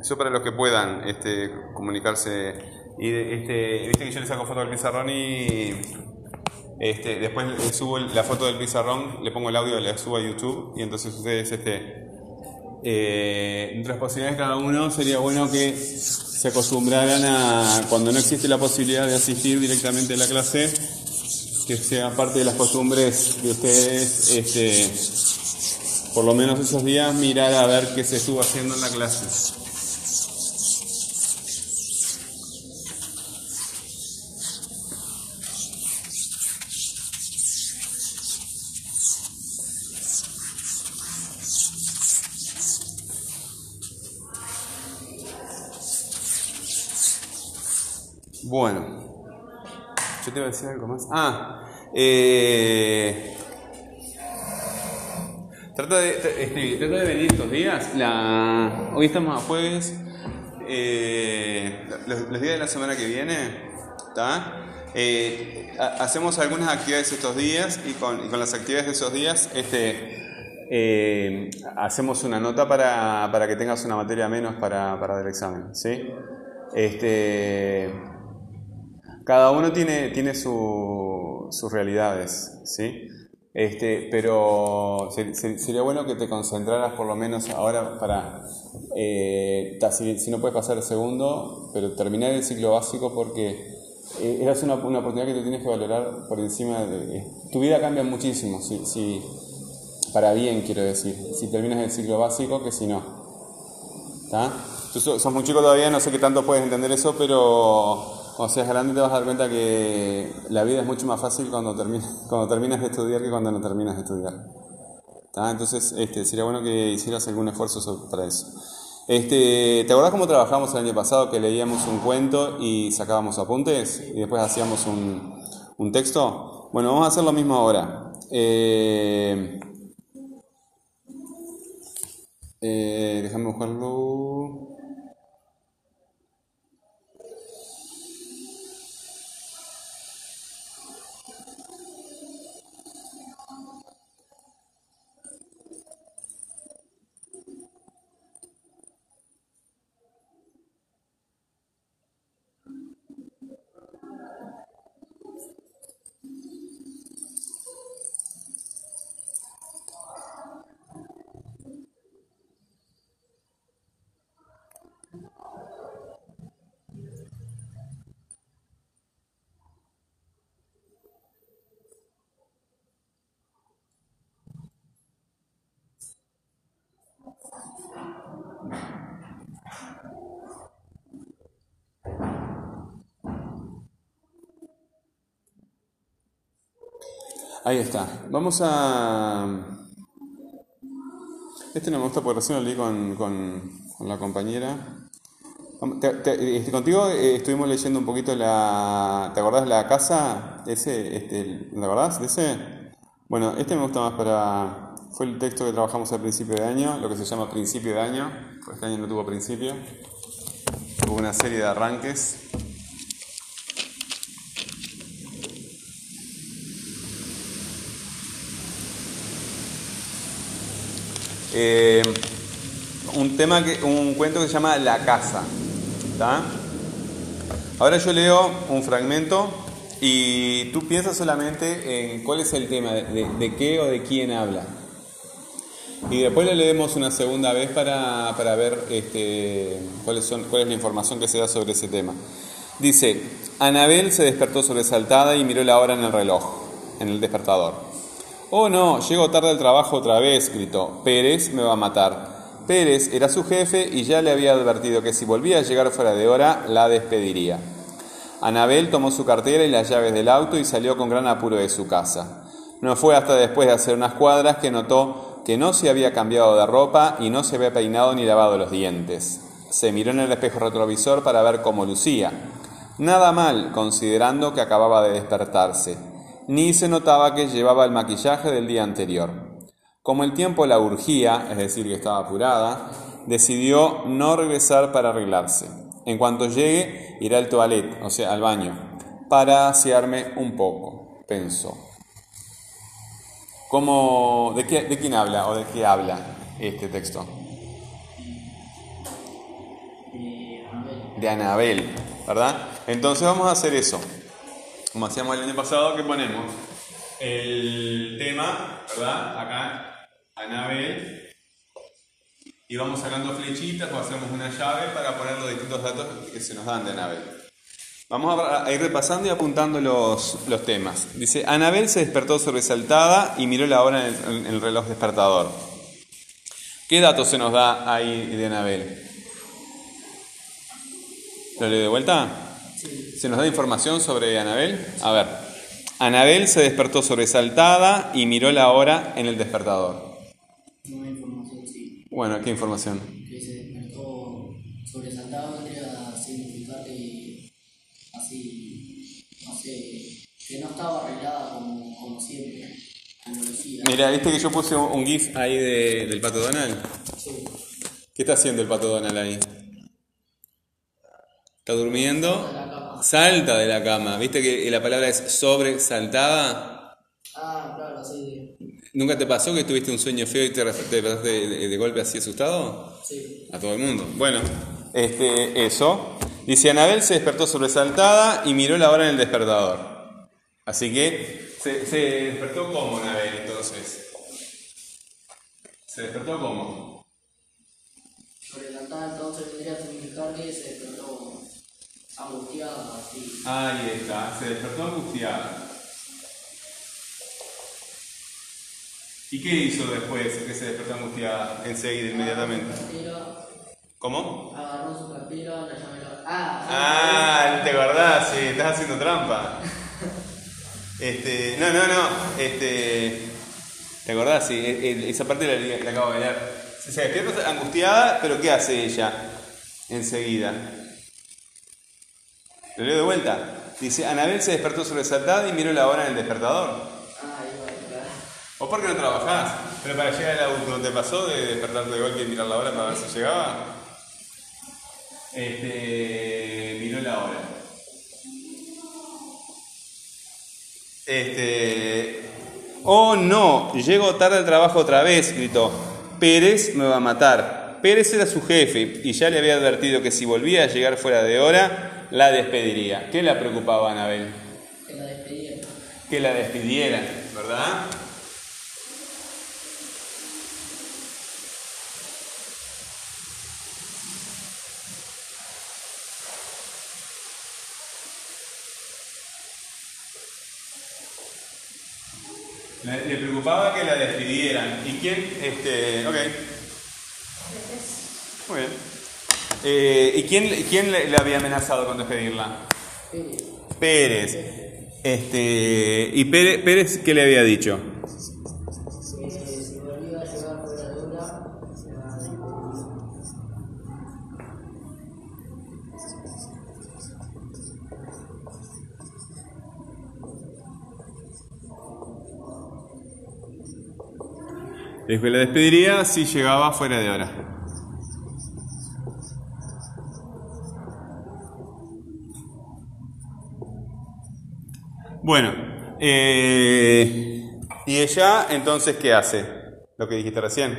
Eso para los que puedan este, comunicarse. Y este, viste que yo le saco foto del pizarrón y este, después le subo la foto del pizarrón, le pongo el audio, le subo a YouTube y entonces ustedes, este, eh, entre las posibilidades de cada uno, sería bueno que se acostumbraran a, cuando no existe la posibilidad de asistir directamente a la clase, que sea parte de las costumbres de ustedes, este, por lo menos esos días, mirar a ver qué se estuvo haciendo en la clase. Bueno, yo te iba a decir algo más. Ah, eh, trata, de, trata de venir estos días. Hoy estamos a jueves. Eh, los, días de la semana que viene, eh, hacemos algunas actividades estos días y con, las actividades de esos días este, hacemos una nota para, para, que tengas una materia menos para, para el examen. ¿sí? Este, cada uno tiene, tiene sus realidades, ¿sí? Este, pero sería bueno que te concentraras por lo menos ahora para, eh, si, no puedes pasar el segundo, pero terminar el ciclo básico porque eh, es una, una, oportunidad que te tienes que valorar por encima de... Tu vida cambia muchísimo, si, si, para bien quiero decir, si terminas el ciclo básico que si no. ¿Está? Tú sos muy chico todavía, no sé qué tanto puedes entender eso, pero cuando seas grande te vas a dar cuenta que la vida es mucho más fácil cuando, terminas, cuando terminas de estudiar que cuando no terminas de estudiar. Entonces, este, sería bueno que hicieras algún esfuerzo para eso. Este, ¿Te acordás cómo trabajamos el año pasado que leíamos un cuento y sacábamos apuntes y después hacíamos un, un texto? Bueno, vamos a hacer lo mismo ahora. Eh, eh, déjame buscarlo. Ahí está. Vamos a... Este no me gusta porque recién lo leí con, con, la compañera. Este, contigo eh, estuvimos leyendo un poquito la... ¿Te acordás la casa? Ese, este, ¿Te acordás de ese? Bueno, este me gusta más para... Fue el texto que trabajamos al principio de año, lo que se llama principio de año. Este año no tuvo principio. Hubo una serie de arranques. Eh, un tema que, un cuento que se llama La casa. Ahora yo leo un fragmento y tú piensas solamente en cuál es el tema, de, qué o de quién habla. Y después le leemos una segunda vez para, ver este, cuáles son, cuál es la información que se da sobre ese tema. Dice, Anabel se despertó sobresaltada y miró la hora en el reloj, en el despertador. Oh no, llego tarde al trabajo otra vez, gritó. Pérez me va a matar. Pérez era su jefe y ya le había advertido que si volvía a llegar fuera de hora, la despediría. Anabel tomó su cartera y las llaves del auto y salió con gran apuro de su casa. No fue hasta después de hacer unas cuadras que notó que no se había cambiado de ropa y no se había peinado ni lavado los dientes. Se miró en el espejo retrovisor para ver cómo lucía. Nada mal, considerando que acababa de despertarse ni se notaba que llevaba el maquillaje del día anterior. Como el tiempo la urgía, es decir, que estaba apurada, decidió no regresar para arreglarse. En cuanto llegue, irá al toilet, o sea, al baño, para asearme un poco, pensó. ¿Cómo, de, ¿De quién habla o de qué habla este texto? De Anabel, ¿verdad? Entonces vamos a hacer eso. Como hacíamos el año pasado, que ponemos el tema, ¿verdad? Acá, Anabel. Y vamos sacando flechitas o hacemos una llave para poner los distintos datos que se nos dan de Anabel. Vamos a ir repasando y apuntando los, los temas. Dice, Anabel se despertó sobresaltada y miró la hora en el, en el reloj despertador. ¿Qué datos se nos da ahí de Anabel? ¿Lo leo de vuelta? Sí. ¿Se nos da información sobre Anabel? A ver. Anabel se despertó sobresaltada y miró la hora en el despertador. Una información, sí. Bueno, ¿qué información? Que se despertó sobresaltado vendría a significar que así, no sé, que no estaba arreglada como, como siempre, como decía. Mira, ¿viste que yo puse un un GIF ahí de- del pato Donald? Sí. ¿Qué está haciendo el pato Donald ahí? ¿Está durmiendo? Salta de la cama. ¿Viste que la palabra es sobresaltada? Ah, claro, sí, ¿Nunca te pasó que tuviste un sueño feo y te despertaste de, de- de golpe así asustado? sí. A todo el mundo. Bueno, este, eso. Dice, Anabel se despertó sobresaltada y miró la hora en el despertador. Así que, ¿se, se despertó como Anabel entonces? ¿Se despertó como? Sobresaltada entonces vendría a significar que se angustiada, así. Ahí está, se despertó angustiada. ¿Y qué hizo después que se despertó angustiada enseguida, inmediatamente? Agarró ¿Cómo? agarró su cartera, la llave la... Ah, Ah, te acordás, sí, estás haciendo trampa. Este, no, no, no, este, ¿te acordás? Sí, e- e- esa parte la, la acabo de leer. Se se despierta angustiada, pero ¿qué hace ella enseguida? Lo leo de vuelta. Dice, Anabel se despertó sobresaltada y miró la hora en el despertador. ¿O por qué no trabajás? Pero para llegar al auto, ¿no te pasó de despertarte de golpe y mirar la hora para ver si llegaba? Este, miró la hora. Este, oh no, llego tarde al trabajo otra vez, gritó. Pérez me va a matar. Pérez era su jefe y ya le había advertido que si volvía a llegar fuera de hora, la despediría. ¿Qué la preocupaba a Anabel? Que la despidieron. Que la despidieran, ¿verdad? Le, le preocupaba que la despidieran. ¿Y quién? Este, ok. Muy bien. Eh, ¿Y quién, quién le, le había amenazado con despedirla? Pérez. Este, ¿Y Pérez, Pérez qué le había dicho? Le despediría si llegaba fuera de hora. Bueno, eh, ¿y ella entonces qué hace? Lo que dijiste recién.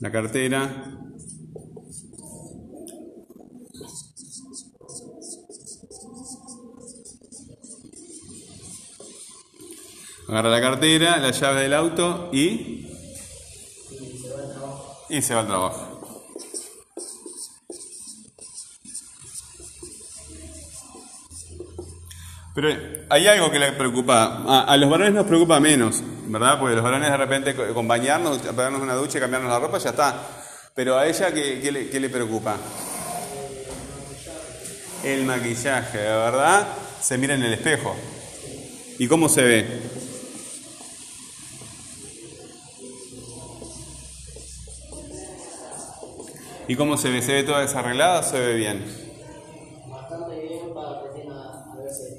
La cartera. Agarra la cartera, la llave del auto y y se va al trabajo. Pero hay algo que le preocupa. A, los varones nos preocupa menos, ¿verdad? Porque los varones de repente co- con bañarnos, pegarnos una ducha y cambiarnos la ropa, ya está. Pero a ella, ¿qué, qué le, qué le preocupa? El maquillaje, ¿verdad? Se mira en el espejo. ¿Y cómo se ve? ¿Y cómo se ve? ¿Se ve toda desarreglada se ve bien? Bastante bien para.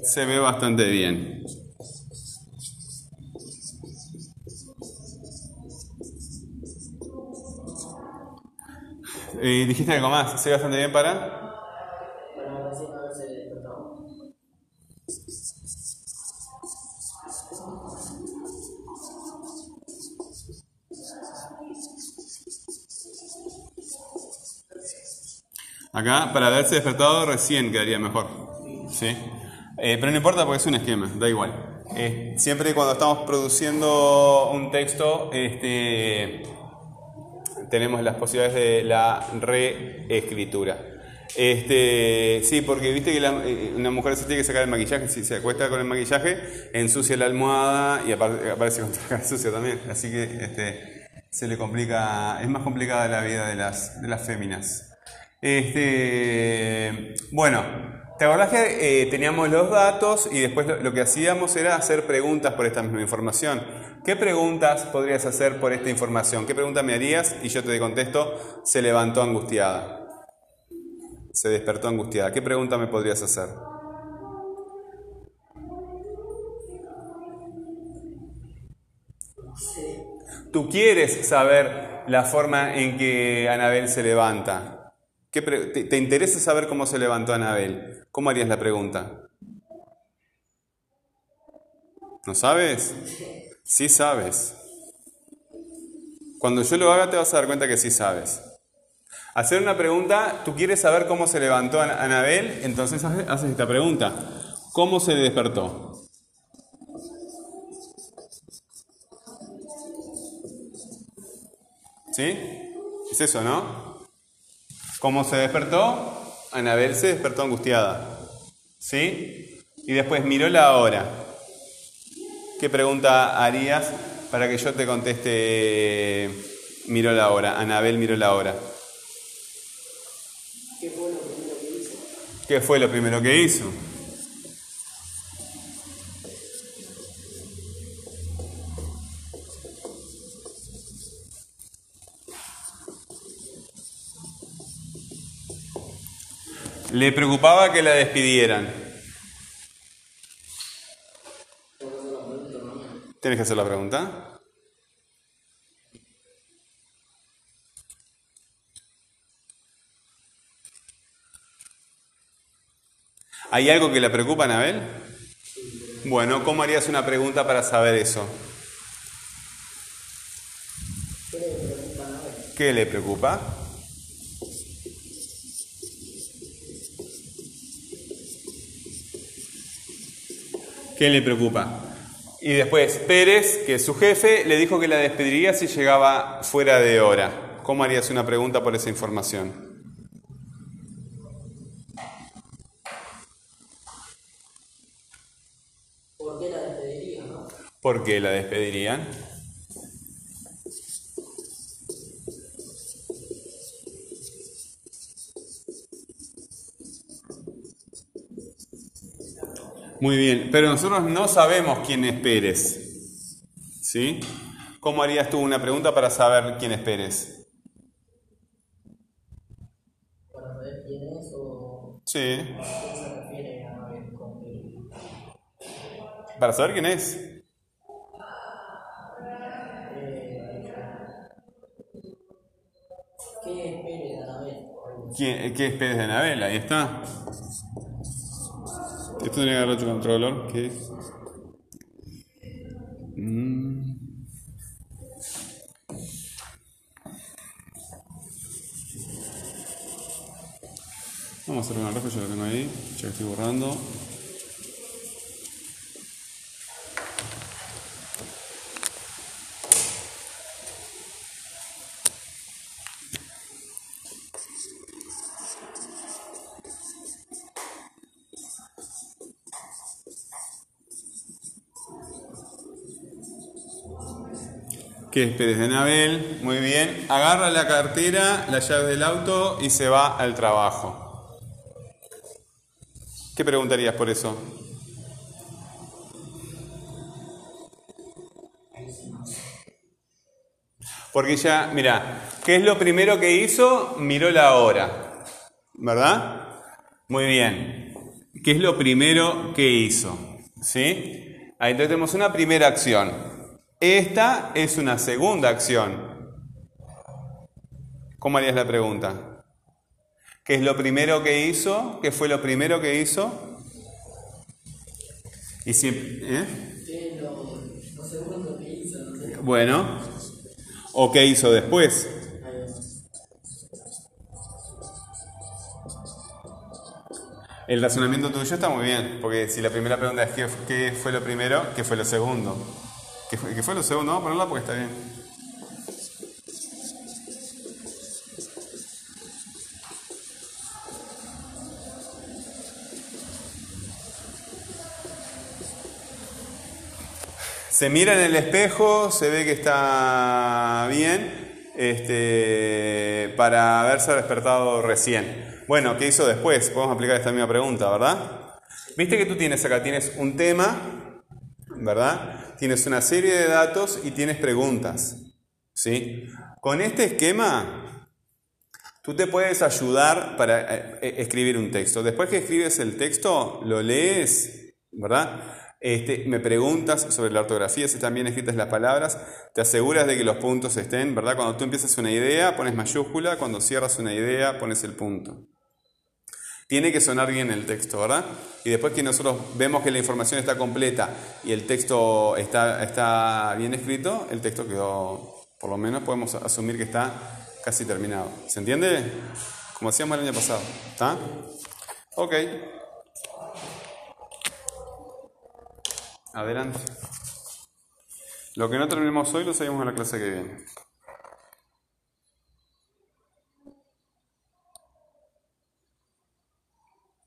Se ve bastante bien. ¿Dijiste algo más? ¿Se ve bastante bien para? Recién. Acá, para haberse despertado recién quedaría mejor. ¿Sí? Eh, pero no importa porque es un esquema, da igual. Eh, siempre cuando estamos produciendo un texto, este, tenemos las posibilidades de la reescritura. Este, sí, porque viste que eh, una mujer se tiene que sacar el maquillaje, si se acuesta con el maquillaje, ensucia la almohada y aparece con la cara sucia también. Así que este, se le complica, es más complicada la vida de las, de las féminas. Este, bueno, ¿te acordás que eh, teníamos los datos y después lo, que hacíamos era hacer preguntas por esta misma información? ¿Qué preguntas podrías hacer por esta información? ¿Qué pregunta me harías? Y yo te contesto, se levantó angustiada. Se despertó angustiada. ¿Qué pregunta me podrías hacer? Tú quieres saber la forma en que Anabel se levanta te, interesa saber cómo se levantó Anabel? ¿Cómo harías la pregunta? ¿No sabes? Sí sabes. Cuando yo lo haga te vas a dar cuenta que sí sabes. Hacer una pregunta, tú quieres saber cómo se levantó Anabel, entonces haces esta pregunta. ¿Cómo se despertó? ¿Sí? Es eso, ¿no? ¿Cómo se despertó? Anabel se despertó angustiada. ¿Sí? Y después miró la hora. ¿Qué pregunta harías para que yo te conteste miró la hora? Anabel miró la hora. ¿Qué fue lo primero que hizo? ¿Qué fue lo primero que hizo? Le preocupaba que la despidieran. ¿Tienes que hacer la pregunta? ¿Hay algo que le preocupa Anabel? Bueno, ¿cómo harías una pregunta para saber eso? ¿Qué le preocupa? ¿Qué le preocupa? Y después Pérez, que es su jefe, le dijo que la despediría si llegaba fuera de hora. ¿Cómo harías una pregunta por esa información? ¿Por qué la despedirían? ¿Por qué la despedirían? Muy bien, pero nosotros no sabemos quién es Pérez. ¿Sí? ¿Cómo harías tú una pregunta para saber quién es Pérez? Para saber quién es o... Sí. ¿A qué se refiere a con Para saber quién es. Eh, ¿Qué es Pérez de Anabel? ¿Qué es Pérez de Anabel? Ahí está. Esto tendría que haber otro controlador que. Mm. Vamos a hacer una reflexión, ya lo tengo ahí, ya que estoy borrando. Que es Pérez de Nabel, muy bien, agarra la cartera, la llave del auto y se va al trabajo. ¿Qué preguntarías por eso? Porque ya, mira, ¿qué es lo primero que hizo? Miró la hora, ¿verdad? Muy bien. ¿Qué es lo primero que hizo? ¿Sí? Ahí tenemos una primera acción. Esta es una segunda acción. ¿Cómo harías la pregunta? ¿Qué es lo primero que hizo? ¿Qué fue lo primero que hizo? Y si, ¿eh? ¿Qué es lo Lo segundo que hizo, no sé. Bueno, ¿o qué hizo después? El razonamiento tuyo está muy bien, porque si la primera pregunta es qué, qué fue lo primero, qué fue lo segundo. ¿Qué fue, lo segundo? Vamos a ponerla porque está bien. Se mira en el espejo, se ve que está bien, este, para haberse despertado recién. Bueno, ¿qué hizo después? Podemos aplicar esta misma pregunta, ¿verdad? Viste que tú tienes acá, tienes un tema, ¿verdad? Tienes una serie de datos y tienes preguntas, ¿sí? Con este esquema, tú te puedes ayudar para eh, eh, escribir un texto. Después que escribes el texto, lo lees, ¿verdad? Este, me preguntas sobre la ortografía, si están bien escritas las palabras, te aseguras de que los puntos estén, ¿verdad? Cuando tú empiezas una idea, pones mayúscula, cuando cierras una idea, pones el punto. Tiene que sonar bien el texto, ¿verdad? Y después que nosotros vemos que la información está completa y el texto está, está bien escrito, el texto quedó, por lo menos podemos asumir que está casi terminado. ¿Se entiende? Como hacíamos el año pasado. ¿Está? Ok. Adelante. Lo que no terminemos hoy lo seguimos en la clase que viene.